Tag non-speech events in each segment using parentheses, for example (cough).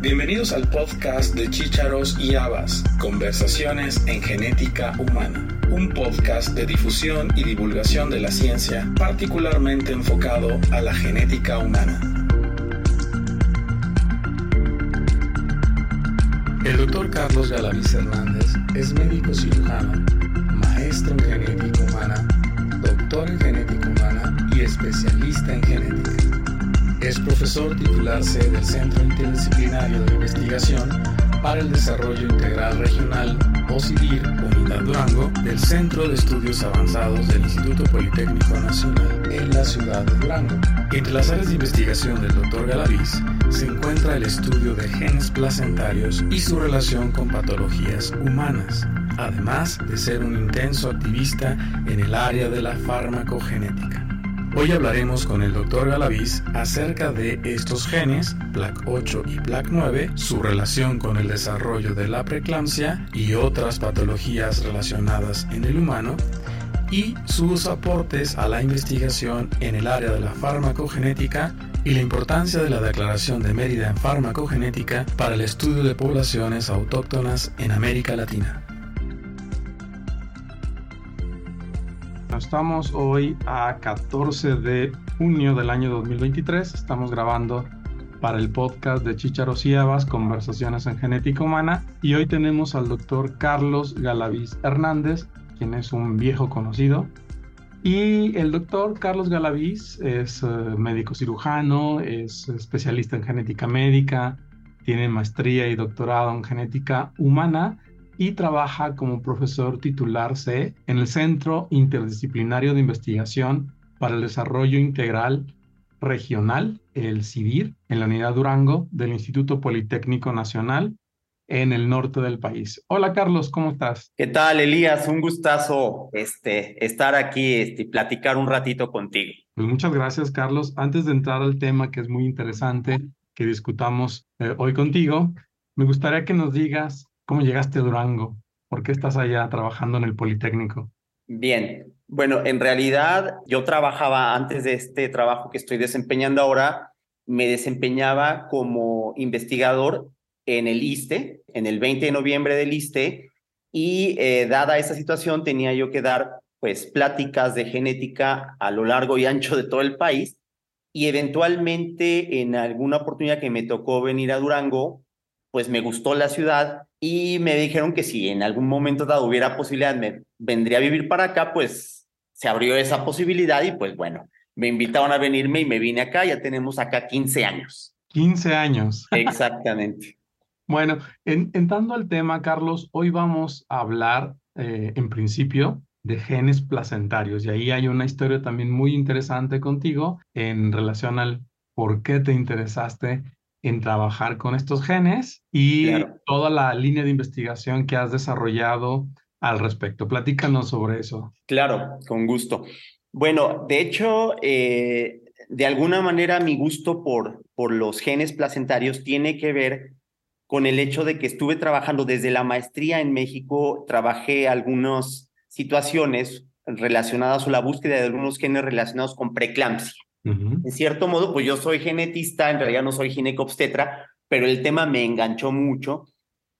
Bienvenidos al podcast de Chícharos y Habas, Conversaciones en Genética Humana, un podcast de difusión y divulgación de la ciencia particularmente enfocado a la genética humana. El doctor Carlos Galaviz Hernández es médico cirujano, maestro en genética humana, doctor en genética humana y especialista en genética. Es profesor titular C del Centro Interdisciplinario de Investigación para el Desarrollo Integral Regional, o CIDIR, Unidad Durango, del Centro de Estudios Avanzados del Instituto Politécnico Nacional en la ciudad de Durango. Entre las áreas de investigación del Dr. Galaviz se encuentra el estudio de genes placentarios y su relación con patologías humanas, además de ser un intenso activista en el área de la farmacogenética. Hoy hablaremos con el Dr. Galaviz acerca de estos genes, PLAC8 y PLAC9, su relación con el desarrollo de la preeclampsia y otras patologías relacionadas en el humano, y sus aportes a la investigación en el área de la farmacogenética y la importancia de la Declaración de Mérida en Farmacogenética para el estudio de poblaciones autóctonas en América Latina. Estamos hoy a 14 de junio del año 2023. Estamos grabando para el podcast de Chicharos y Conversaciones en Genética Humana. Y hoy tenemos al doctor Carlos Galaviz Hernández, quien es un viejo conocido. Y el doctor Carlos Galaviz es eh, médico cirujano, es especialista en genética médica, tiene maestría y doctorado en genética humana y trabaja como profesor titular C en el Centro Interdisciplinario de Investigación para el Desarrollo Integral Regional, el CIDIR, en la unidad Durango del Instituto Politécnico Nacional en el norte del país. Hola Carlos, ¿cómo estás? ¿Qué tal, Elías? Un gustazo este, estar aquí este, y platicar un ratito contigo. Pues muchas gracias, Carlos. Antes de entrar al tema que es muy interesante que discutamos eh, hoy contigo, me gustaría que nos digas ¿Cómo llegaste a Durango? ¿Por qué estás allá trabajando en el Politécnico? Bien, bueno, en realidad yo trabajaba antes de este trabajo que estoy desempeñando ahora, me desempeñaba como investigador en el ISTE, en el 20 de noviembre del ISTE, y eh, dada esa situación tenía yo que dar pues pláticas de genética a lo largo y ancho de todo el país, y eventualmente en alguna oportunidad que me tocó venir a Durango, pues me gustó la ciudad y me dijeron que si en algún momento dado hubiera posibilidad, me vendría a vivir para acá, pues se abrió esa posibilidad y pues bueno, me invitaron a venirme y me vine acá, ya tenemos acá 15 años. 15 años. (laughs) Exactamente. bueno, entrando al tema, Carlos, hoy vamos a hablar eh, en principio de genes placentarios y ahí hay una historia también muy interesante contigo en relación al por qué te interesaste en trabajar con estos genes y toda la línea de investigación que has desarrollado al respecto. Platícanos sobre eso. Claro, con gusto. Bueno, de hecho, eh, de alguna manera mi gusto por, por los genes placentarios tiene que ver con el hecho de que estuve trabajando desde la maestría en México, trabajé algunas situaciones relacionadas o la búsqueda de algunos genes relacionados con preeclampsia. En cierto modo, pues yo soy genetista, en realidad no soy ginecobstetra, pero el tema me enganchó mucho.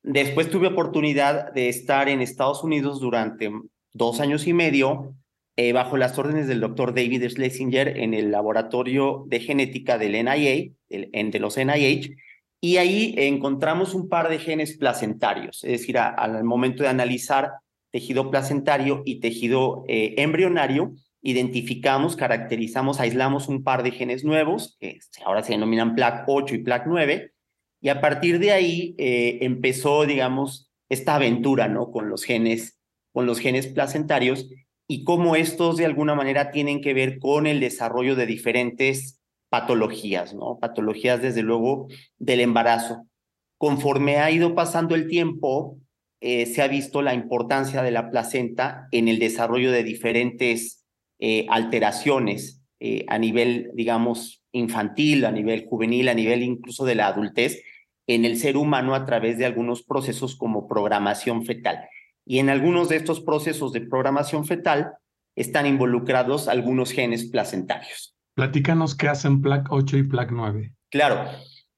Después tuve oportunidad de estar en Estados Unidos durante dos años y medio eh, bajo las órdenes del doctor David Schlesinger en el laboratorio de genética del NIA, de los NIH, y ahí encontramos un par de genes placentarios, es decir, al momento de analizar tejido placentario y tejido eh, embrionario, identificamos, caracterizamos, aislamos un par de genes nuevos, que ahora se denominan PLAC8 y PLAC9, y a partir de ahí eh, empezó, digamos, esta aventura, ¿no? Con los genes, con los genes placentarios y cómo estos de alguna manera tienen que ver con el desarrollo de diferentes patologías, ¿no? Patologías, desde luego, del embarazo. Conforme ha ido pasando el tiempo, eh, se ha visto la importancia de la placenta en el desarrollo de diferentes eh, alteraciones eh, a nivel, digamos, infantil, a nivel juvenil, a nivel incluso de la adultez en el ser humano a través de algunos procesos como programación fetal. Y en algunos de estos procesos de programación fetal están involucrados algunos genes placentarios. Platícanos qué hacen PLAC 8 y PLAC 9. Claro.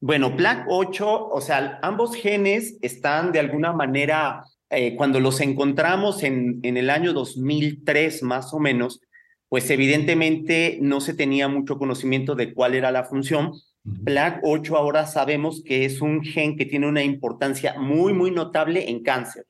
Bueno, PLAC8, o sea, ambos genes están de alguna manera, eh, cuando los encontramos en, en el año 2003 más o menos, pues evidentemente no se tenía mucho conocimiento de cuál era la función. PLAC8 ahora sabemos que es un gen que tiene una importancia muy, muy notable en cáncer.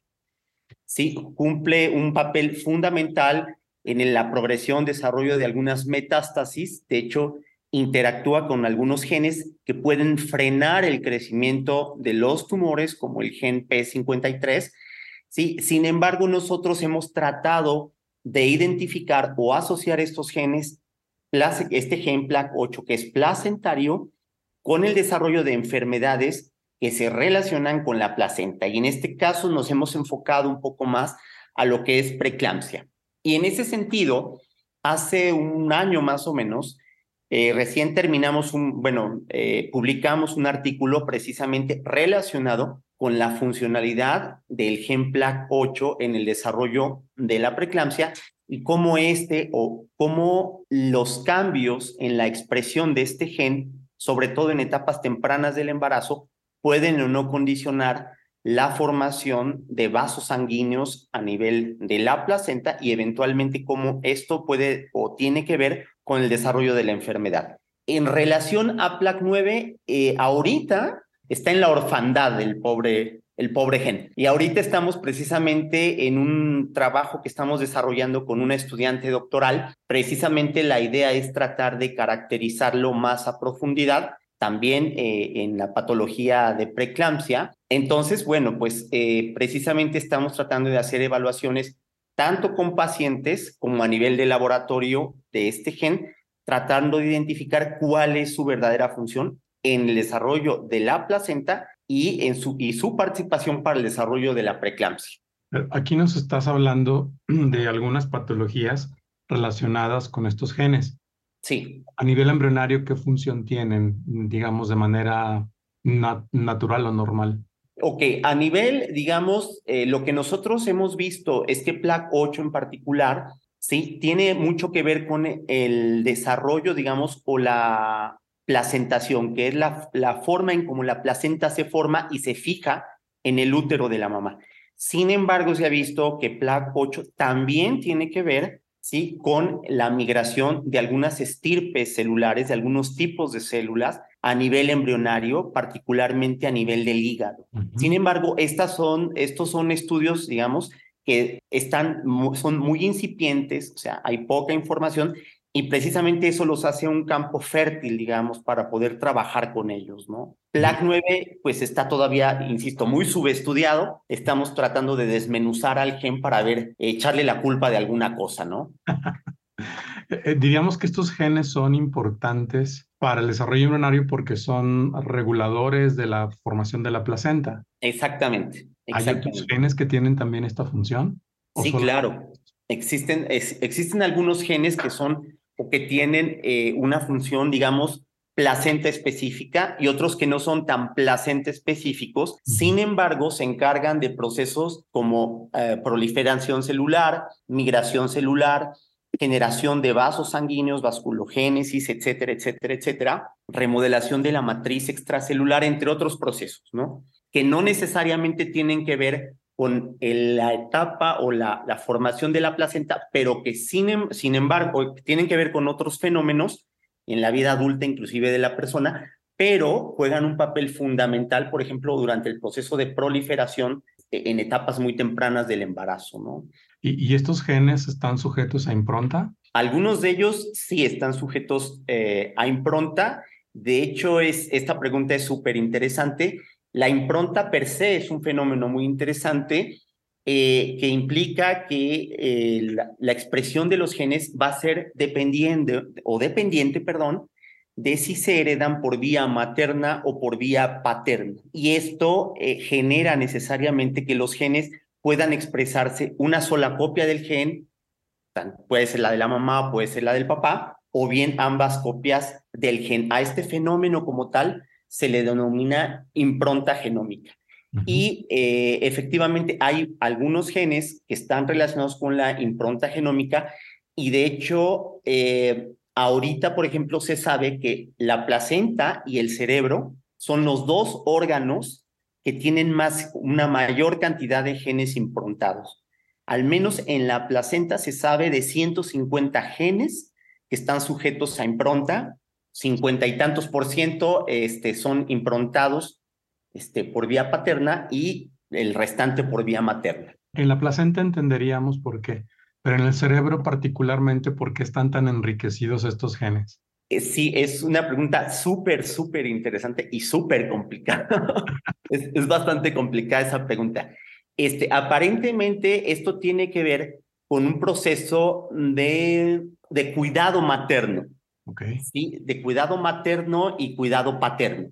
Sí, cumple un papel fundamental en la progresión, desarrollo de algunas metástasis. De hecho, interactúa con algunos genes que pueden frenar el crecimiento de los tumores, como el gen P53. Sí, sin embargo, nosotros hemos tratado de identificar o asociar estos genes, este gen PLAC8 que es placentario, con el desarrollo de enfermedades que se relacionan con la placenta. Y en este caso nos hemos enfocado un poco más a lo que es preeclampsia. Y en ese sentido, hace un año más o menos, eh, recién terminamos bueno, eh, publicamos un artículo precisamente relacionado con la funcionalidad del gen PLAC8 en el desarrollo de la preeclampsia y cómo este o cómo los cambios en la expresión de este gen, sobre todo en etapas tempranas del embarazo, pueden o no condicionar la formación de vasos sanguíneos a nivel de la placenta y eventualmente cómo esto puede o tiene que ver con el desarrollo de la enfermedad. En relación a PLAC9, eh, ahorita está en la orfandad del pobre, el pobre gen. Y ahorita estamos precisamente en un trabajo que estamos desarrollando con una estudiante doctoral. Precisamente la idea es tratar de caracterizarlo más a profundidad también eh, en la patología de preeclampsia. Entonces, bueno, pues eh, precisamente estamos tratando de hacer evaluaciones tanto con pacientes como a nivel de laboratorio de este gen, tratando de identificar cuál es su verdadera función en el desarrollo de la placenta y, en su, y su participación para el desarrollo de la preeclampsia. Aquí nos estás hablando (clears throat) de algunas patologías relacionadas con estos genes. Sí. A nivel embrionario, ¿qué función tienen, digamos, de manera natural o normal? Ok, a nivel, digamos, eh, lo que nosotros hemos visto es que PLAC8 en particular, sí, tiene mucho que ver con el desarrollo, digamos, o la placentación, que es la, la forma en cómo la placenta se forma y se fija en el útero de la mamá. Sin embargo, se ha visto que PLAC8 también tiene que ver ¿sí? con la migración de algunas estirpes celulares, de algunos tipos de células a nivel embrionario, particularmente a nivel del hígado. Sin embargo, estas son, estos son estudios, digamos, que están, son muy incipientes, o sea, hay poca información y precisamente eso los hace un campo fértil, digamos, para poder trabajar con ellos, ¿no? PLAC9, pues está todavía, insisto, muy subestudiado. Estamos tratando de desmenuzar al gen para ver, echarle la culpa de alguna cosa, ¿no? (laughs) Eh, diríamos que estos genes son importantes para el desarrollo embrionario porque son reguladores de la formación de la placenta. Exactamente. ¿Hay otros genes que tienen también esta función? Sí, claro. Existen, existen algunos genes que son o que tienen eh, una función, digamos, placenta específica y otros que no son tan placenta específicos. Sin embargo, se encargan de procesos como eh, proliferación celular, migración celular, generación de vasos sanguíneos, vasculogénesis, etcétera, etcétera, etcétera, remodelación de la matriz extracelular, entre otros procesos, ¿no? Que no necesariamente tienen que ver con la etapa o la, la, formación de la placenta, pero que sin, em, sin embargo tienen que ver con otros fenómenos en la vida adulta inclusive de la persona, pero juegan un papel fundamental, por ejemplo, durante el proceso de proliferación e, en etapas muy tempranas del embarazo, ¿no? ¿Y, estos genes están sujetos a impronta? Algunos de ellos sí están sujetos eh, a impronta. De hecho, es, esta pregunta es súper interesante la impronta per se es un fenómeno muy interesante eh, que implica que eh, la, expresión de los genes va a ser dependiente o dependiente, perdón, de si se heredan por vía materna o por vía paterna. Y esto eh, genera necesariamente que los genes puedan expresarse una sola copia del gen, puede ser la de la mamá, puede ser la del papá, o bien ambas copias del gen. A este fenómeno como tal se le denomina impronta genómica. Y eh, efectivamente hay algunos genes que están relacionados con la impronta genómica y de hecho eh, ahorita, por ejemplo, se sabe que la placenta y el cerebro son los dos órganos que tienen más, una mayor cantidad de genes improntados. Al menos en la placenta se sabe de 150 genes que están sujetos a impronta, 50 y tantos por ciento este, son improntados este, por vía paterna y el restante por vía materna. En la placenta entenderíamos por qué, pero en el cerebro particularmente, ¿por qué están tan enriquecidos estos genes? Eh, sí, es una pregunta súper, súper interesante y súper complicada. (laughs) es, bastante complicada esa pregunta. Este, aparentemente esto tiene que ver con un proceso de, de cuidado materno. De cuidado materno y cuidado paterno.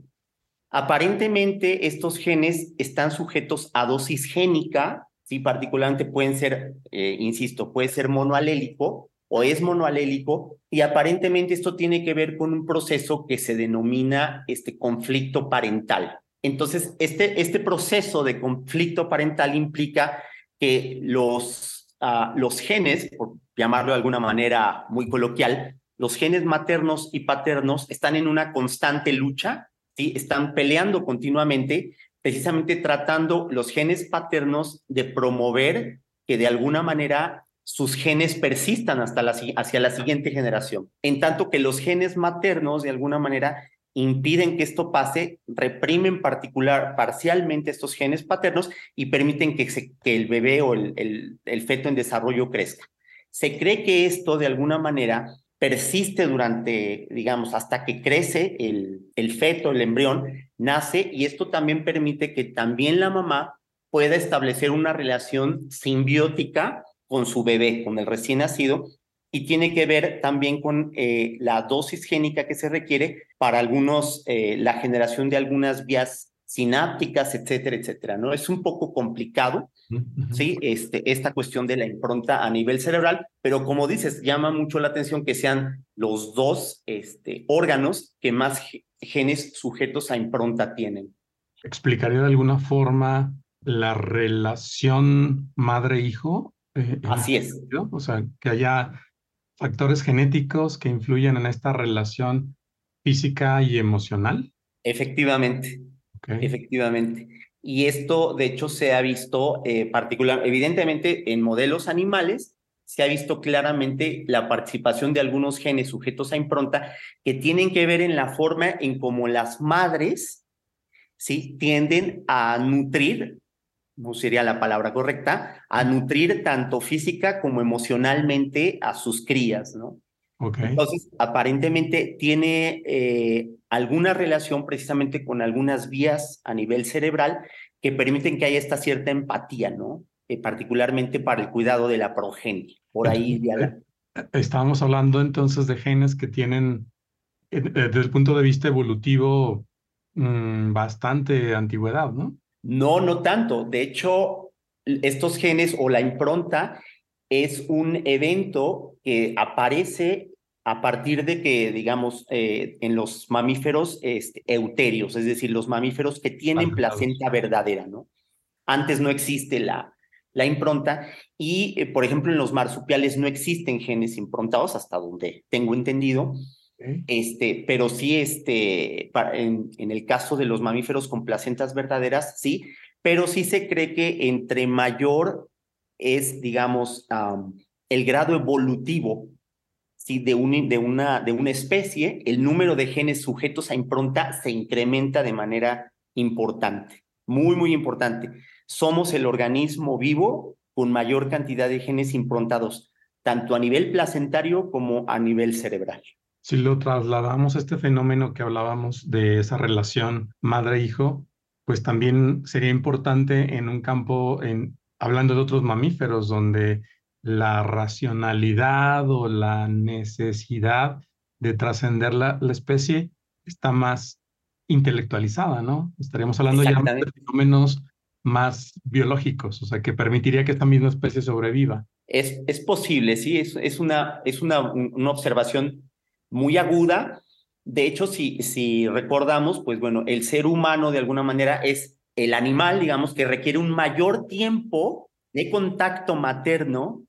Aparentemente estos genes están sujetos a dosis génica, ¿sí? particularmente pueden ser, eh, insisto, puede ser monoalélico o es monoalélico y aparentemente esto tiene que ver con un proceso que se denomina este conflicto parental. Entonces, este, este proceso de conflicto parental implica que los, uh, los genes, por llamarlo de alguna manera muy coloquial, los genes maternos y paternos están en una constante lucha están peleando continuamente, precisamente tratando los genes paternos de promover que de alguna manera sus genes persistan hasta la, hacia la siguiente generación. En tanto que los genes maternos de alguna manera impiden que esto pase, reprimen particular, parcialmente estos genes paternos y permiten que, que el bebé o el, el feto en desarrollo crezca. Se cree que esto de alguna manera persiste durante, digamos, hasta que crece el, el feto, el embrión, nace y esto también permite que también la mamá pueda establecer una relación simbiótica con su bebé, con el recién nacido, y tiene que ver también con eh, la dosis génica que se requiere para algunos, eh, la generación de algunas vías sinápticas, etcétera, etcétera, ¿no? Es un poco complicado, ¿sí? Este, esta cuestión de la impronta a nivel cerebral, pero como dices, llama mucho la atención que sean los dos este, órganos que más genes sujetos a impronta tienen. ¿Explicaría de alguna forma la relación madre-hijo? Eh, Así es. O sea, que haya factores genéticos que influyen en esta relación física y emocional. Efectivamente, efectivamente. Y esto, de hecho, se ha visto eh, particular, evidentemente, en modelos animales, se ha visto claramente la participación de algunos genes sujetos a impronta que tienen que ver en la forma en cómo las madres ¿sí? tienden a nutrir, no sería la palabra correcta, a nutrir tanto física como emocionalmente a sus crías, ¿no? Entonces, aparentemente tiene eh, alguna relación precisamente con algunas vías a nivel cerebral que permiten que haya esta cierta empatía, ¿no? Eh, particularmente para el cuidado de la progenie. Por ahí eh, Estábamos hablando entonces de genes que tienen, desde el punto de vista evolutivo, mm, bastante antigüedad, ¿no? No, no tanto. De hecho, estos genes o la impronta es un evento que aparece a partir de que, digamos, eh, en los mamíferos este, euterios, es decir, los mamíferos que tienen placenta verdadera, ¿no? Antes no existe la, la impronta y, eh, por ejemplo, en los marsupiales no existen genes improntados, hasta donde tengo entendido, este, pero sí, este, en, en, el caso de los mamíferos con placentas verdaderas, sí, pero sí se cree que entre mayor es, digamos, el grado evolutivo ¿sí? de, un, de, una, de una especie, el número de genes sujetos a impronta se incrementa de manera importante, muy, muy importante. Somos el organismo vivo con mayor cantidad de genes improntados, tanto a nivel placentario como a nivel cerebral. Si lo trasladamos a este fenómeno que hablábamos de esa relación madre-hijo, pues también sería importante en un campo, en, hablando de otros mamíferos, donde la racionalidad o la necesidad de trascender la, la, especie está más intelectualizada, ¿no? Estaríamos hablando ya de fenómenos más biológicos, o sea, que permitiría que esta misma especie sobreviva. Es, es posible, sí, es, es, una, es una, una observación muy aguda. De hecho, si, si recordamos, pues bueno, el ser humano de alguna manera es el animal, digamos, que requiere un mayor tiempo de contacto materno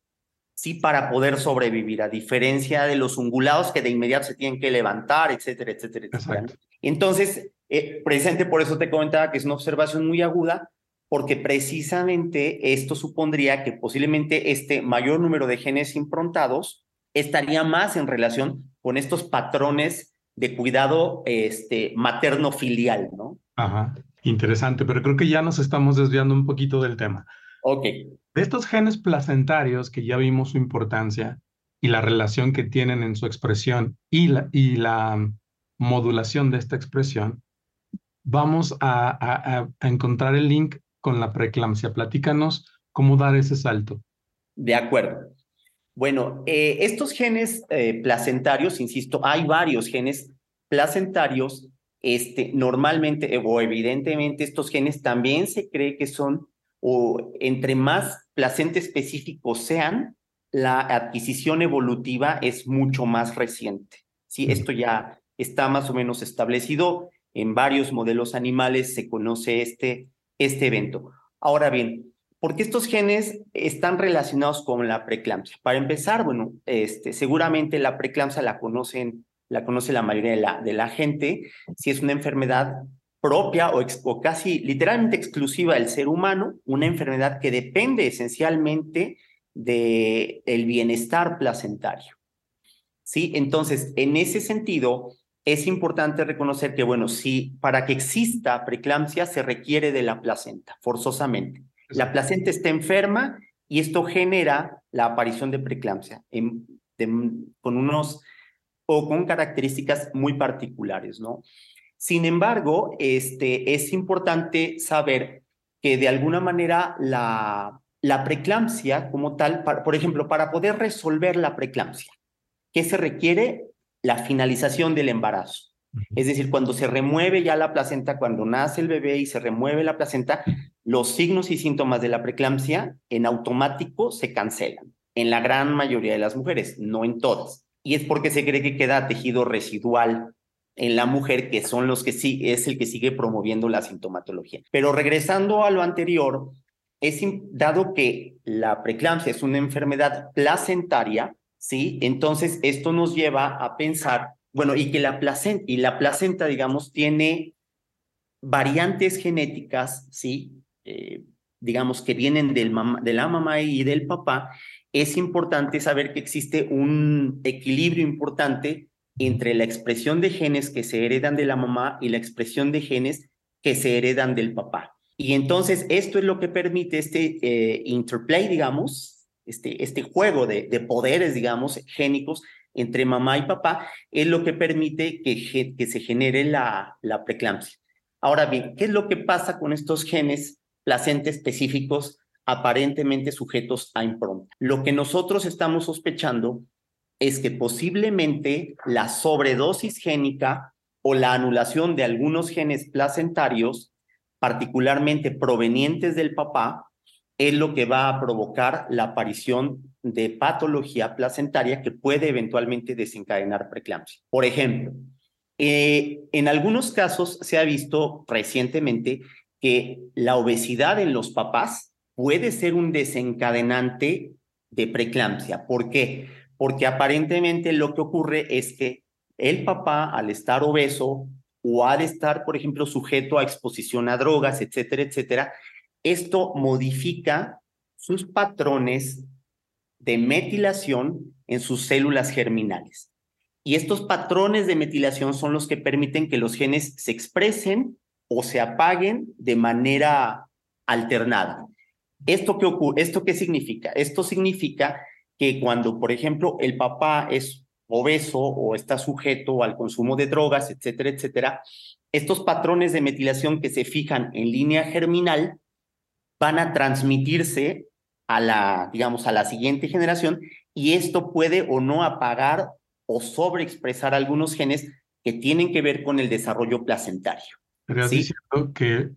sí para poder sobrevivir, a diferencia de los ungulados que de inmediato se tienen que levantar, etcétera, etcétera, etcétera. Entonces, eh, presente por eso te comentaba que es una observación muy aguda, porque precisamente esto supondría que posiblemente este mayor número de genes improntados estaría más en relación con estos patrones de cuidado este, materno-filial, ¿no? Ajá, interesante, pero creo que ya nos estamos desviando un poquito del tema. Ok. De estos genes placentarios que ya vimos su importancia y la relación que tienen en su expresión y la, y la modulación de esta expresión, vamos a, a encontrar el link con la preeclampsia. Platícanos cómo dar ese salto. De acuerdo. Bueno, eh, estos genes eh, placentarios, insisto, hay varios genes placentarios. Este, normalmente o evidentemente estos genes también se cree que son, o entre más placente específicos sean, la adquisición evolutiva es mucho más reciente. Sí, esto ya está más o menos establecido. En varios modelos animales se conoce este, este evento. Ahora bien, ¿por qué estos genes están relacionados con la preeclampsia? Para empezar, bueno, este, seguramente la preeclampsia la conocen, la conoce la mayoría de la, de la gente, si es una enfermedad propia o, o, casi literalmente exclusiva del ser humano, una enfermedad que depende esencialmente del el bienestar placentario. ¿Sí? Entonces, en ese sentido, es importante reconocer que, bueno, si para que exista preeclampsia se requiere de la placenta, forzosamente. La placenta está enferma y esto genera la aparición de preeclampsia con unos o con características muy particulares, ¿no? Sin embargo, este, es importante saber que de alguna manera la, la preeclampsia como tal, por ejemplo, para poder resolver la preeclampsia, ¿qué se requiere? la finalización del embarazo. Es decir, cuando se remueve ya la placenta, cuando nace el bebé y se remueve la placenta, los signos y síntomas de la preeclampsia en automático se cancelan. En la gran mayoría de las mujeres, no en todas. Y es porque se cree que queda tejido residual en la mujer, que son los que sí, es el que sigue promoviendo la sintomatología. Pero regresando a lo anterior, es dado que la preeclampsia es una enfermedad placentaria, ¿sí? Entonces, esto nos lleva a pensar, bueno, y que la placenta, y la placenta, digamos, tiene variantes genéticas, ¿sí? Eh, digamos, que vienen del de la mamá y del papá, es importante saber que existe un equilibrio importante entre la expresión de genes que se heredan de la mamá y la expresión de genes que se heredan del papá. Y entonces esto es lo que permite este eh, interplay, digamos, este, este juego de, de, poderes, digamos, génicos entre mamá y papá, es lo que permite que, que se genere la, la preeclampsia. Ahora bien, ¿qué es lo que pasa con estos genes placentes específicos aparentemente sujetos a impronta? Lo que nosotros estamos sospechando es que posiblemente la sobredosis génica o la anulación de algunos genes placentarios, particularmente provenientes del papá, es lo que va a provocar la aparición de patología placentaria que puede eventualmente desencadenar preeclampsia. Por ejemplo, eh, en algunos casos se ha visto recientemente que la obesidad en los papás puede ser un desencadenante de preeclampsia. ¿Por qué? Porque aparentemente lo que ocurre es que el papá, al estar obeso o al estar, por ejemplo, sujeto a exposición a drogas, etcétera, etcétera, esto modifica sus patrones de metilación en sus células germinales. Y estos patrones de metilación son los que permiten que los genes se expresen o se apaguen de manera alternada. ¿Esto qué, ocurre? ¿Esto qué significa? Esto significa que cuando, por ejemplo, el papá es obeso o está sujeto al consumo de drogas, etcétera, etcétera, estos patrones de metilación que se fijan en línea germinal van a transmitirse a la, digamos, a la siguiente generación y esto puede o no apagar o sobreexpresar algunos genes que tienen que ver con el desarrollo placentario. Pero diciendo que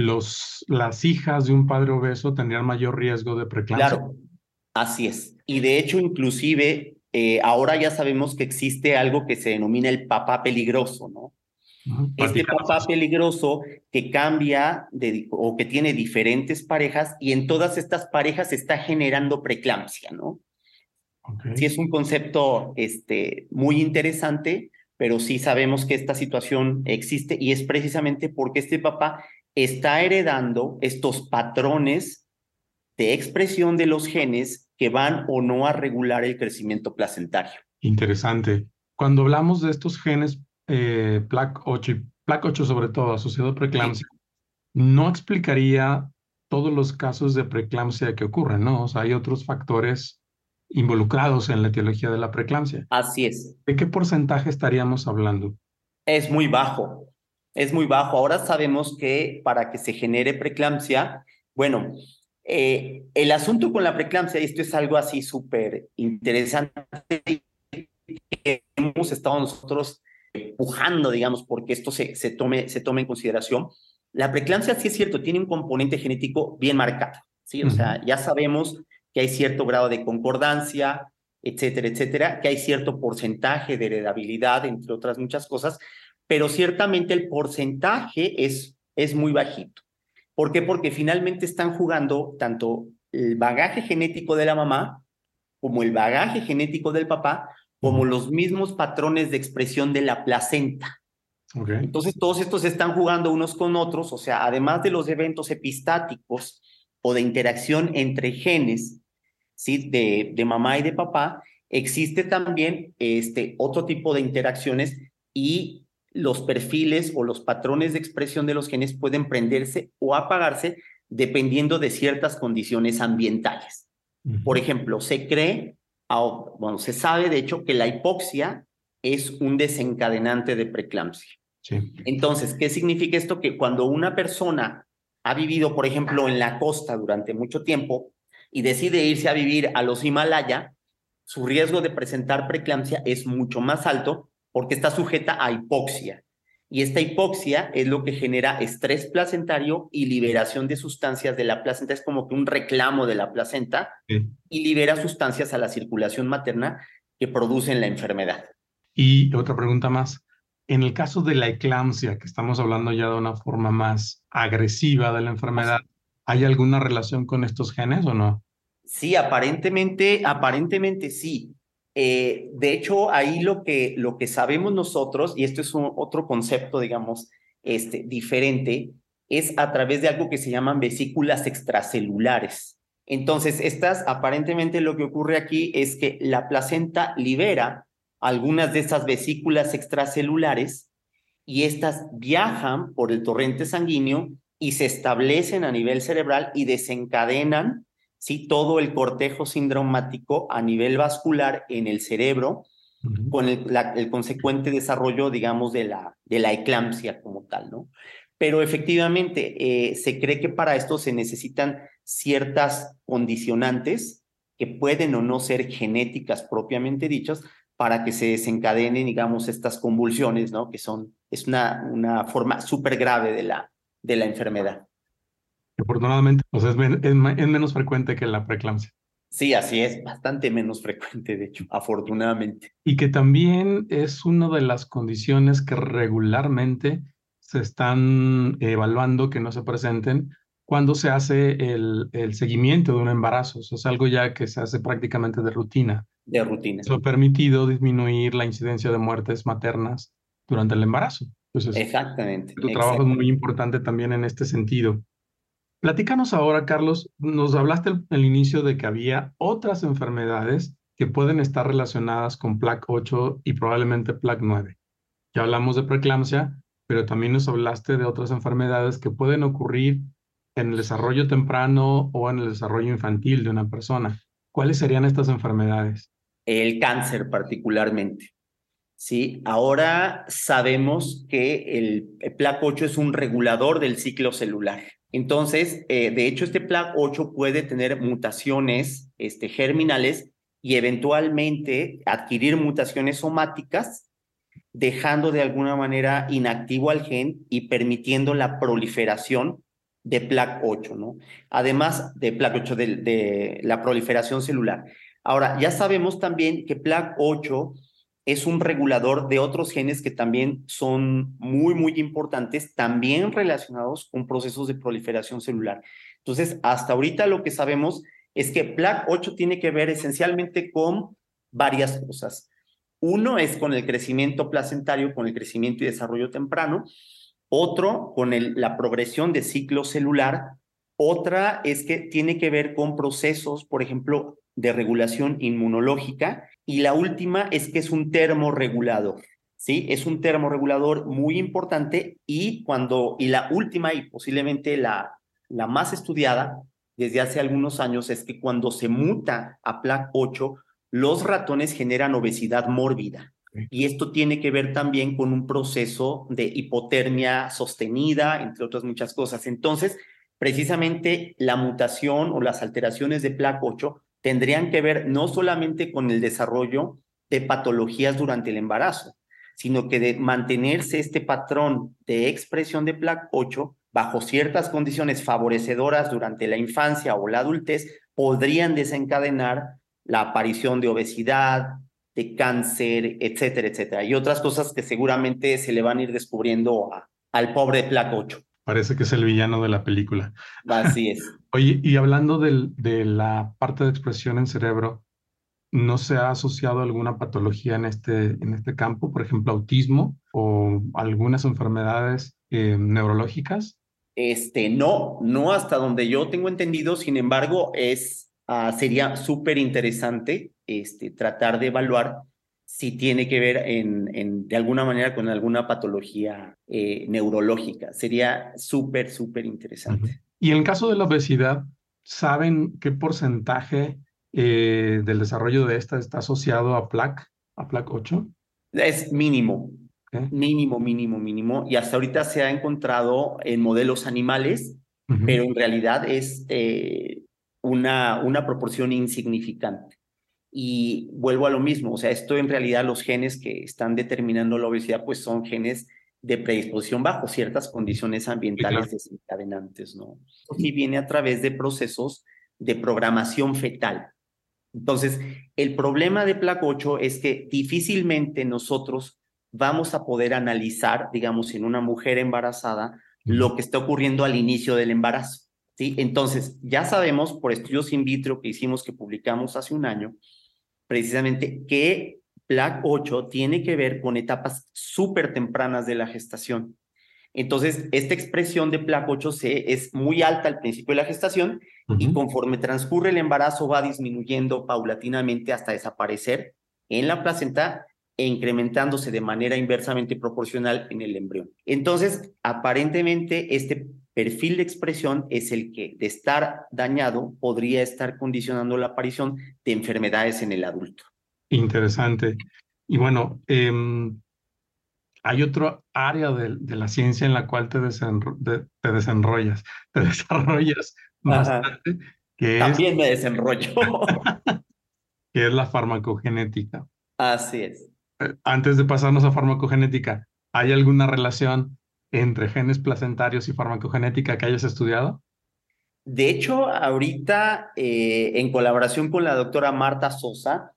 los, las hijas de un padre obeso tendrían mayor riesgo de preeclampsia. Claro, así es. Y de hecho, inclusive, eh, ahora ya sabemos que existe algo que se denomina el papá peligroso, ¿no? Este papá peligroso que cambia de, o que tiene diferentes parejas y en todas estas parejas está generando preeclampsia, ¿no? Sí, es un concepto este, muy interesante pero sí sabemos que esta situación existe y es precisamente porque este papá está heredando estos patrones de expresión de los genes que van o no a regular el crecimiento placentario. Interesante. Cuando hablamos de estos genes eh, PLAC8 y PLAC8 sobre todo asociado a preeclampsia, no explicaría todos los casos de preeclampsia que ocurren, ¿no? O sea, hay otros factores involucrados en la etiología de la preeclampsia. Así es. ¿De qué porcentaje estaríamos hablando? Es muy bajo, es muy bajo. Ahora sabemos que para que se genere preeclampsia, bueno, eh, el asunto con la preeclampsia, y esto es algo así súper interesante, que hemos estado nosotros empujando, digamos, porque esto se, se, tome, se tome en consideración. La preeclampsia, sí es cierto, tiene un componente genético bien marcado, ¿sí? O sea, ya sabemos que hay cierto grado de concordancia, etcétera, etcétera, que hay cierto porcentaje de heredabilidad, entre otras muchas cosas, pero ciertamente el porcentaje es, es muy bajito. ¿Por qué? Porque finalmente están jugando tanto el bagaje genético de la mamá como el bagaje genético del papá, como los mismos patrones de expresión de la placenta. Entonces, todos estos están jugando unos con otros, o sea, además de los eventos epistáticos o de interacción entre genes, ¿sí? De, de mamá y de papá, existe también este otro tipo de interacciones y los perfiles o los patrones de expresión de los genes pueden prenderse o apagarse dependiendo de ciertas condiciones ambientales. Por ejemplo, se cree, bueno, se sabe de hecho que la hipoxia es un desencadenante de preeclampsia. Entonces, ¿qué significa esto? Que cuando una persona ha vivido, por ejemplo, en la costa durante mucho tiempo y decide irse a vivir a los Himalaya, su riesgo de presentar preeclampsia es mucho más alto porque está sujeta a hipoxia. Y esta hipoxia es lo que genera estrés placentario y liberación de sustancias de la placenta. Es como que un reclamo de la placenta y libera sustancias a la circulación materna que producen la enfermedad. Y otra pregunta más. En el caso de la eclampsia, que estamos hablando ya de una forma más agresiva de la enfermedad, ¿hay alguna relación con estos genes o no? Sí, aparentemente, aparentemente sí. Eh, de hecho, ahí lo que, lo que sabemos nosotros, y esto es un, otro concepto, digamos, este, diferente, es a través de algo que se llaman vesículas extracelulares. Entonces, estas, aparentemente lo que ocurre aquí es que la placenta libera algunas de esas vesículas extracelulares y estas viajan por el torrente sanguíneo y se establecen a nivel cerebral y desencadenan ¿sí? todo el cortejo sindromático a nivel vascular en el cerebro con el, el, consecuente desarrollo, digamos, de la, de la eclampsia como tal, ¿no? Pero efectivamente, eh, se cree que para esto se necesitan ciertas condicionantes que pueden o no ser genéticas propiamente dichas, para que se desencadenen, digamos, estas convulsiones, ¿no? Que son, es una, una forma súper grave de la, de la enfermedad. Afortunadamente, o sea, es, es, menos frecuente que la preeclampsia. Sí, así es, bastante menos frecuente, de hecho, afortunadamente. Y que también es una de las condiciones que regularmente se están evaluando que no se presenten cuando se hace el, el seguimiento de un embarazo. es algo ya que se hace prácticamente de rutina de rutina. Eso ha permitido disminuir la incidencia de muertes maternas durante el embarazo. exactamente. Tu trabajo es muy importante también en este sentido. Platícanos ahora, Carlos, nos hablaste al inicio de que había otras enfermedades que pueden estar relacionadas con PLAC 8 y probablemente PLAC 9. Ya hablamos de preeclampsia, pero también nos hablaste de otras enfermedades que pueden ocurrir en el desarrollo temprano o en el desarrollo infantil de una persona. ¿Cuáles serían estas enfermedades? el cáncer particularmente. ¿sí? Ahora sabemos que el PLAC8 es un regulador del ciclo celular. Entonces, eh, de hecho, este PLAC8 puede tener mutaciones este, germinales y eventualmente adquirir mutaciones somáticas, dejando de alguna manera inactivo al gen y permitiendo la proliferación de PLAC8, ¿no? Además de PLAC8, de la proliferación celular. Ahora, ya sabemos también que PLAC8 es un regulador de otros genes que también son muy, muy importantes, también relacionados con procesos de proliferación celular. Entonces, hasta ahorita lo que sabemos es que PLAC8 tiene que ver esencialmente con varias cosas. Uno es con el crecimiento placentario, con el crecimiento y desarrollo temprano. Otro con la progresión de ciclo celular. Otra es que tiene que ver con procesos, por ejemplo, de regulación inmunológica. Y la última es que es un termorregulador. ¿sí? Es un termorregulador muy importante y cuando, y la última y posiblemente la, la más estudiada desde hace algunos años es que cuando se muta a PLAC8, los ratones generan obesidad mórbida. Y esto tiene que ver también con un proceso de hipotermia sostenida, entre otras muchas cosas. Entonces, precisamente la mutación o las alteraciones de PLAC8 tendrían que ver no solamente con el desarrollo de patologías durante el embarazo, sino que de mantenerse este patrón de expresión de PLAC8 bajo ciertas condiciones favorecedoras durante la infancia o la adultez, podrían desencadenar la aparición de obesidad, de cáncer, etcétera, etcétera. Y otras cosas que seguramente se le van a ir descubriendo al pobre PLAC8. Parece que es el villano de la película. Así es. Oye, y hablando del, de la parte de expresión en cerebro, ¿No se ha asociado alguna patología en este, en este campo, por ejemplo, autismo o algunas enfermedades eh, neurológicas? Este, no, no hasta donde yo tengo entendido, sin embargo, es, uh, sería súper interesante este, tratar de evaluar si tiene que ver en, en, de alguna manera con alguna patología eh, neurológica. Sería súper, súper interesante. Y en el caso de la obesidad, ¿saben qué porcentaje eh, del desarrollo de esta está asociado a PLAC, a PLAC 8? Es mínimo, mínimo, mínimo, mínimo. Y hasta ahorita se ha encontrado en modelos animales, pero en realidad es eh, una, una proporción insignificante. Y vuelvo a lo mismo, o sea, esto en realidad los genes que están determinando la obesidad, pues son genes de predisposición bajo ciertas condiciones ambientales desencadenantes, ¿no? Y viene a través de procesos de programación fetal. Entonces, el problema de PLAC 8 es que difícilmente nosotros vamos a poder analizar, digamos, en una mujer embarazada, lo que está ocurriendo al inicio del embarazo. ¿sí? Entonces, ya sabemos por estudios in vitro que hicimos, que publicamos hace un año, precisamente que PLAC 8 tiene que ver con etapas súper tempranas de la gestación. Entonces, esta expresión de PLAC8C es muy alta al principio de la gestación y conforme transcurre el embarazo va disminuyendo paulatinamente hasta desaparecer en la placenta e incrementándose de manera inversamente proporcional en el embrión. Entonces, aparentemente, este perfil de expresión es el que, de estar dañado, podría estar condicionando la aparición de enfermedades en el adulto. Interesante. Y bueno, eh, hay otro área de, la ciencia en la cual te, te desenrollas, (laughs) te desarrollas bastante, que También me desenrollo. (laughs) que es la farmacogenética. Así es. Eh, antes de pasarnos a farmacogenética, ¿hay alguna relación entre genes placentarios y farmacogenética que hayas estudiado? De hecho, ahorita, eh, en colaboración con la doctora Marta Sosa,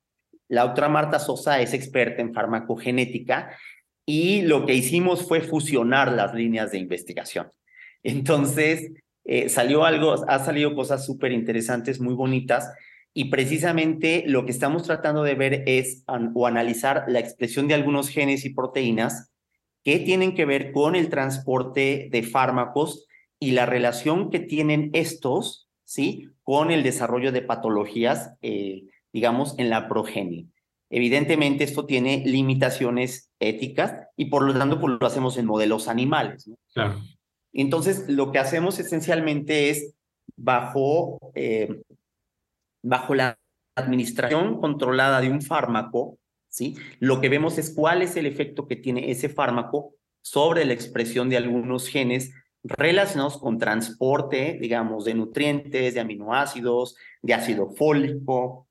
la doctora Marta Sosa es experta en farmacogenética y lo que hicimos fue fusionar las líneas de investigación. Entonces, eh, salió algo, ha salido cosas súper interesantes, muy bonitas, y precisamente lo que estamos tratando de ver es o analizar la expresión de algunos genes y proteínas que tienen que ver con el transporte de fármacos y la relación que tienen estos, ¿sí? Con el desarrollo de patologías, eh, digamos, en la progenie. Evidentemente esto tiene limitaciones éticas y por lo tanto pues, lo hacemos en modelos animales. Claro. Entonces lo que hacemos esencialmente es bajo, eh, bajo la administración controlada de un fármaco, ¿sí? lo que vemos es cuál es el efecto que tiene ese fármaco sobre la expresión de algunos genes relacionados con transporte, digamos, de nutrientes, de aminoácidos, de ácido fólico,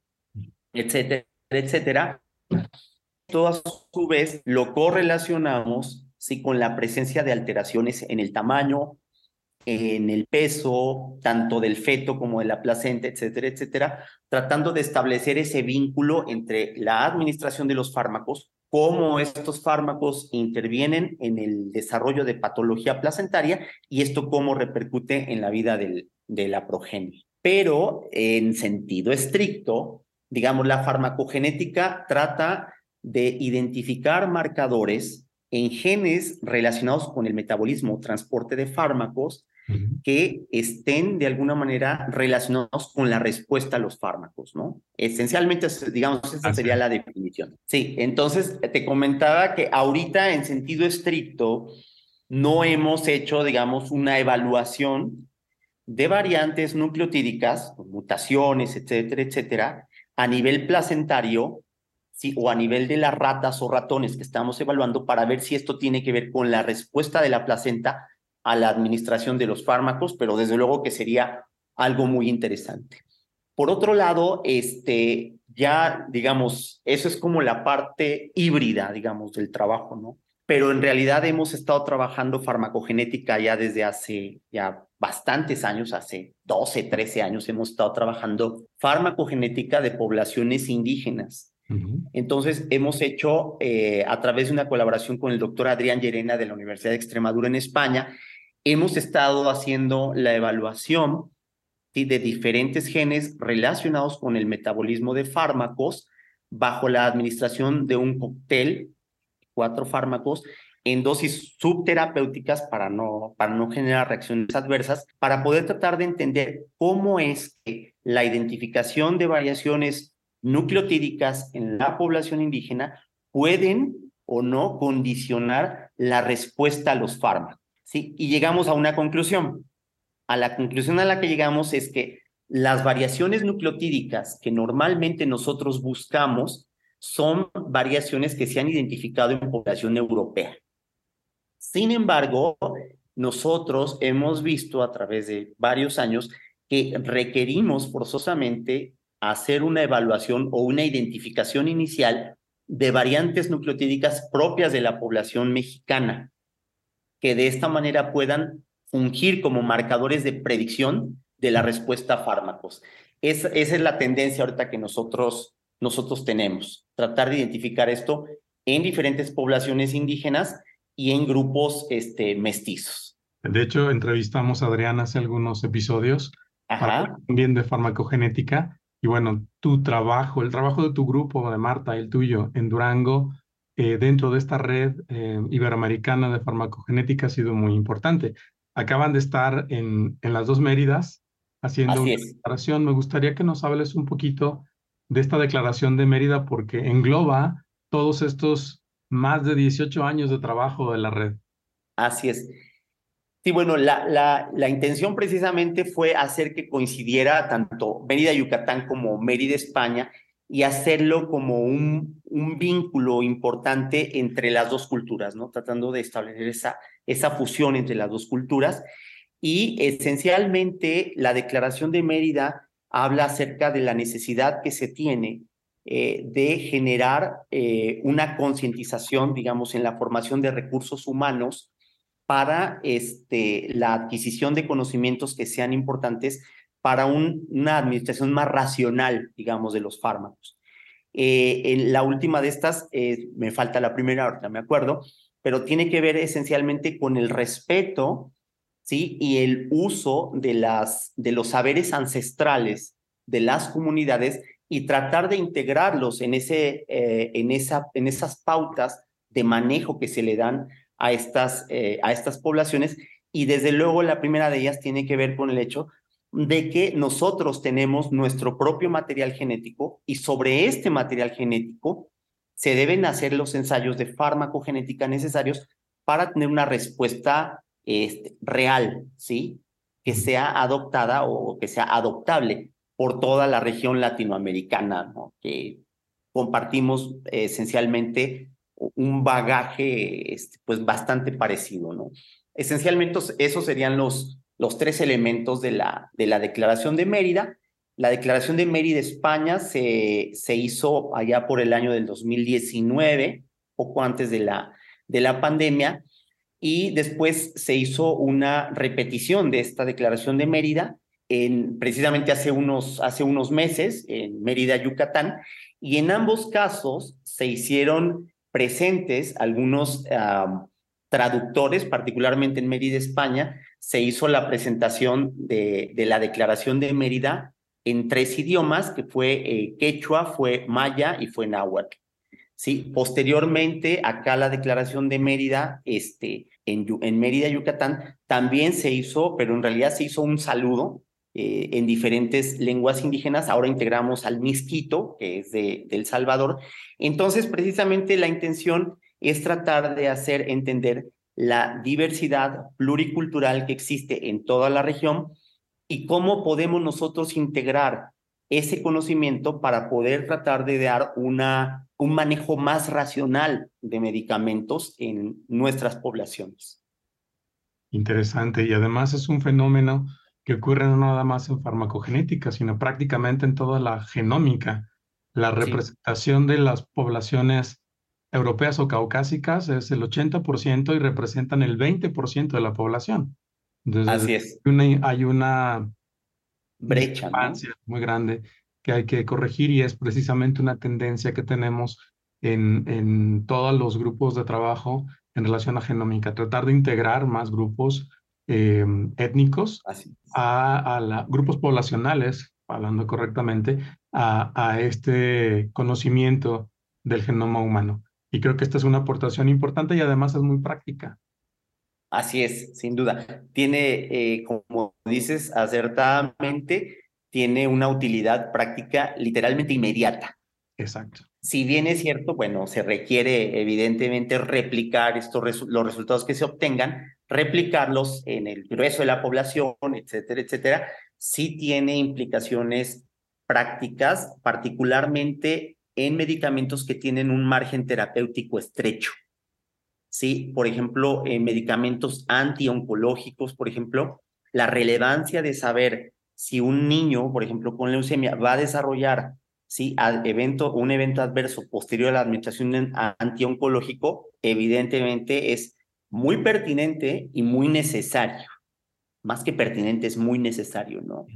etcétera etcétera, todo a su vez lo correlacionamos ¿sí? con la presencia de alteraciones en el tamaño, en el peso, tanto del feto como de la placenta, etcétera, etcétera, tratando de establecer ese vínculo entre la administración de los fármacos, cómo estos fármacos intervienen en el desarrollo de patología placentaria y esto cómo repercute en la vida del, de la progenie. Pero en sentido estricto, digamos, la farmacogenética trata de identificar marcadores en genes relacionados con el metabolismo, transporte de fármacos, que estén de alguna manera relacionados con la respuesta a los fármacos, ¿no? Esencialmente, digamos, esa sería la definición. Sí, entonces te comentaba que ahorita en sentido estricto no hemos hecho, digamos, una evaluación de variantes nucleotídicas, mutaciones, etcétera, etcétera, a nivel placentario o a nivel de las ratas o ratones que estamos evaluando para ver si esto tiene que ver con la respuesta de la placenta a la administración de los fármacos, pero desde luego que sería algo muy interesante. Por otro lado, este, ya, digamos, eso es como la parte híbrida, digamos, del trabajo, ¿no? Pero en realidad hemos estado trabajando farmacogenética ya desde hace ya bastantes años, hace 12, 13 años, hemos estado trabajando farmacogenética de poblaciones indígenas. Entonces, hemos hecho, eh, a través de una colaboración con el doctor Adrián Llerena de la Universidad de Extremadura en España, hemos estado haciendo la evaluación de diferentes genes relacionados con el metabolismo de fármacos bajo la administración de un cóctel, cuatro fármacos, en dosis subterapéuticas para no, para no generar reacciones adversas, para poder tratar de entender cómo es que la identificación de variaciones nucleotídicas en la población indígena pueden o no condicionar la respuesta a los fármacos. ¿sí? Y llegamos a una conclusión. A la conclusión a la que llegamos es que las variaciones nucleotídicas que normalmente nosotros buscamos son variaciones que se han identificado en población europea. Sin embargo, nosotros hemos visto a través de varios años que requerimos forzosamente hacer una evaluación o una identificación inicial de variantes nucleotídicas propias de la población mexicana, que de esta manera puedan fungir como marcadores de predicción de la respuesta a fármacos. esa es la tendencia ahorita que nosotros, nosotros tenemos, tratar de identificar esto en diferentes poblaciones indígenas y en grupos este, mestizos. De hecho, entrevistamos a Adrián hace algunos episodios también de farmacogenética y bueno, tu trabajo, el trabajo de tu grupo, de Marta, el tuyo, en Durango, eh, dentro de esta red eh, iberoamericana de farmacogenética ha sido muy importante. Acaban de estar en, en las dos Méridas haciendo una declaración. Me gustaría que nos hables un poquito de esta declaración de Mérida porque engloba todos estos más de 18 años de trabajo de la red. Así es. Sí, bueno, la, la, la, intención precisamente fue hacer que coincidiera tanto Mérida, Yucatán como Mérida, España, y hacerlo como un, un vínculo importante entre las dos culturas, ¿no? Tratando de establecer esa, esa fusión entre las dos culturas. Y esencialmente la declaración de Mérida habla acerca de la necesidad que se tiene eh, de generar eh, una concientización, digamos, en la formación de recursos humanos para este, la adquisición de conocimientos que sean importantes para una administración más racional, digamos, de los fármacos. Eh, en la última de estas, me falta la primera, ahorita me acuerdo, pero tiene que ver esencialmente con el respeto y el uso de, las, de los saberes ancestrales de las comunidades y tratar de integrarlos en, ese, eh, en, esa, en esas pautas de manejo que se le dan a estas, eh, a estas poblaciones. Y desde luego la primera de ellas tiene que ver con el hecho de que nosotros tenemos nuestro propio material genético y sobre este material genético se deben hacer los ensayos de farmacogenética necesarios para tener una respuesta este, real, ¿sí? Que sea adoptada o que sea adoptable por toda la región latinoamericana, ¿no? Que compartimos esencialmente un bagaje este, pues bastante parecido, ¿no? Esencialmente esos serían los, los tres elementos de la, de la Declaración de Mérida. La Declaración de Mérida España se, se hizo allá por el año del 2019, poco antes de la, de la pandemia, y después se hizo una repetición de esta Declaración de Mérida en, precisamente hace unos, meses en Mérida, Yucatán, y en ambos casos se hicieron presentes algunos traductores, particularmente en Mérida, España, se hizo la presentación de, de, la Declaración de Mérida en tres idiomas, que fue eh, quechua, fue maya y fue náhuatl. Sí, posteriormente, acá la declaración de Mérida, este, en, Mérida, Yucatán, también se hizo, pero en realidad se hizo un saludo eh, en diferentes lenguas indígenas. Ahora integramos al misquito, que es de, de El Salvador. Entonces, precisamente la intención es tratar de hacer entender la diversidad pluricultural que existe en toda la región y cómo podemos nosotros integrar ese conocimiento para poder tratar de dar una, un manejo más racional de medicamentos en nuestras poblaciones. Interesante, y además es un fenómeno que ocurre no nada más en farmacogenética, sino prácticamente en toda la genómica. La representación de las poblaciones europeas o caucásicas es el 80% y representan el 20% de la población. Así es. hay una brecha muy grande que hay que corregir y es precisamente una tendencia que tenemos en, en todos los grupos de trabajo en relación a genómica, tratar de integrar más grupos eh, étnicos a, a grupos poblacionales, hablando correctamente, a, a este conocimiento del genoma humano. Y creo que esta es una aportación importante y además es muy práctica. Así es, sin duda. Tiene, eh, como dices acertadamente, tiene una utilidad práctica literalmente inmediata. Exacto. Si bien es cierto, bueno, se requiere evidentemente replicar estos los resultados que se obtengan, replicarlos en el grueso de la población, etcétera, etcétera, sí tiene implicaciones prácticas, particularmente en medicamentos que tienen un margen terapéutico estrecho. ¿Sí? Por ejemplo, en medicamentos antioncológicos, por ejemplo, la relevancia de saber si un niño, por ejemplo, con leucemia va a desarrollar ¿sí? evento, un evento adverso posterior a la administración antioncológico, evidentemente es muy pertinente y muy necesario. Más que pertinente, es muy necesario, ¿no?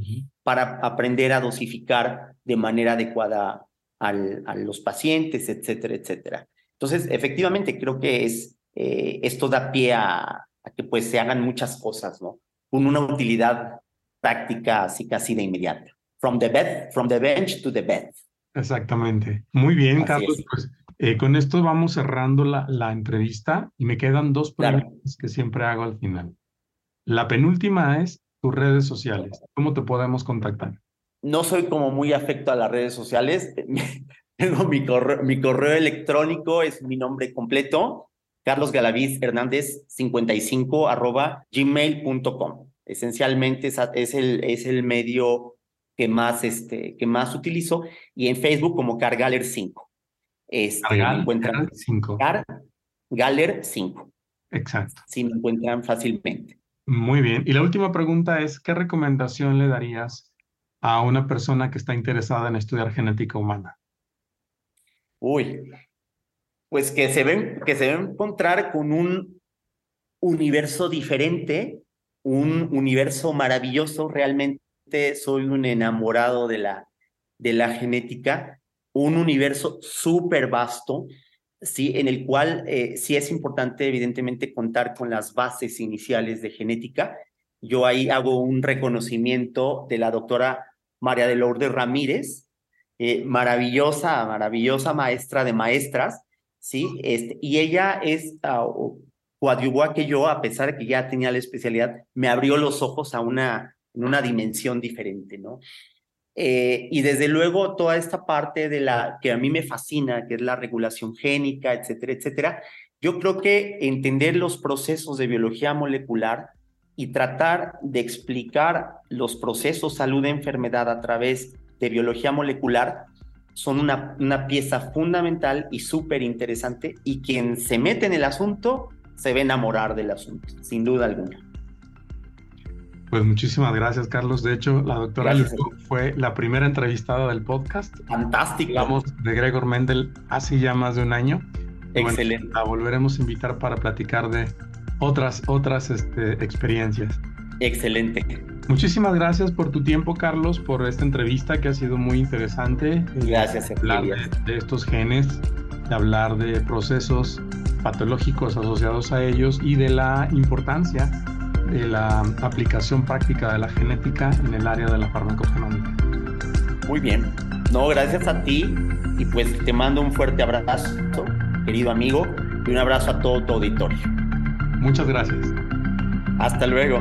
Para aprender a dosificar de manera adecuada al, a los pacientes, etcétera, etcétera. Entonces, efectivamente, creo que es eh, esto da pie a, que pues se hagan muchas cosas, ¿no? Con una utilidad práctica así casi de inmediata. From the bed, from the bench to the bed. Exactamente. Muy bien, Carlos. Pues eh, con esto vamos cerrando la, la, entrevista y me quedan dos preguntas que siempre hago al final. La penúltima es tus redes sociales. ¿Cómo te podemos contactar? No soy como muy afecto a las redes sociales. (laughs) Tengo mi correo, mi correo electrónico, es mi nombre completo, Carlos Galaviz Hernández 55 arroba gmail.com. Esencialmente es, el, es el medio que más, este, que más utilizo y en Facebook como Cargaler 5. Este, me encuentran 5. Galer 5. Exacto. Sí, me encuentran fácilmente. Muy bien. Y la última pregunta es, ¿qué recomendación le darías a una persona que está interesada en estudiar genética humana? Uy, pues que se ven, que se ven encontrar con un universo diferente, un universo maravilloso. Realmente soy un enamorado de la, de la genética, un universo súper vasto, sí, en el cual eh, sí es importante, evidentemente, contar con las bases iniciales de genética. Yo ahí hago un reconocimiento de la doctora María de Lourdes Ramírez, eh, maravillosa, maravillosa maestra de maestras, ¿sí? Este, y ella es, uh, que yo, a pesar de que ya tenía la especialidad, me abrió los ojos a una, en una dimensión diferente, ¿no? Eh, y desde luego toda esta parte de la que a mí me fascina, que es la regulación génica, etcétera, etcétera, yo creo que entender los procesos de biología molecular y tratar de explicar los procesos salud-enfermedad a través de biología molecular son una, una pieza fundamental y súper interesante y quien se mete en el asunto se ve enamorar del asunto, sin duda alguna. Pues muchísimas gracias, Carlos. De hecho, la doctora fue la primera entrevistada del podcast. Fantástico. Hablamos de Gregor Mendel hace ya más de un año. Excelente. la volveremos a invitar para platicar de otras, otras este, experiencias. Excelente. Muchísimas gracias por tu tiempo, Carlos, por esta entrevista que ha sido muy interesante. Gracias, hablar de, estos genes, de hablar de procesos patológicos asociados a ellos y de la importancia de la aplicación práctica de la genética en el área de la farmacogenómica. Muy bien. No, gracias a ti y pues te mando un fuerte abrazo, querido amigo, y un abrazo a todo tu auditorio. Muchas gracias. Hasta luego.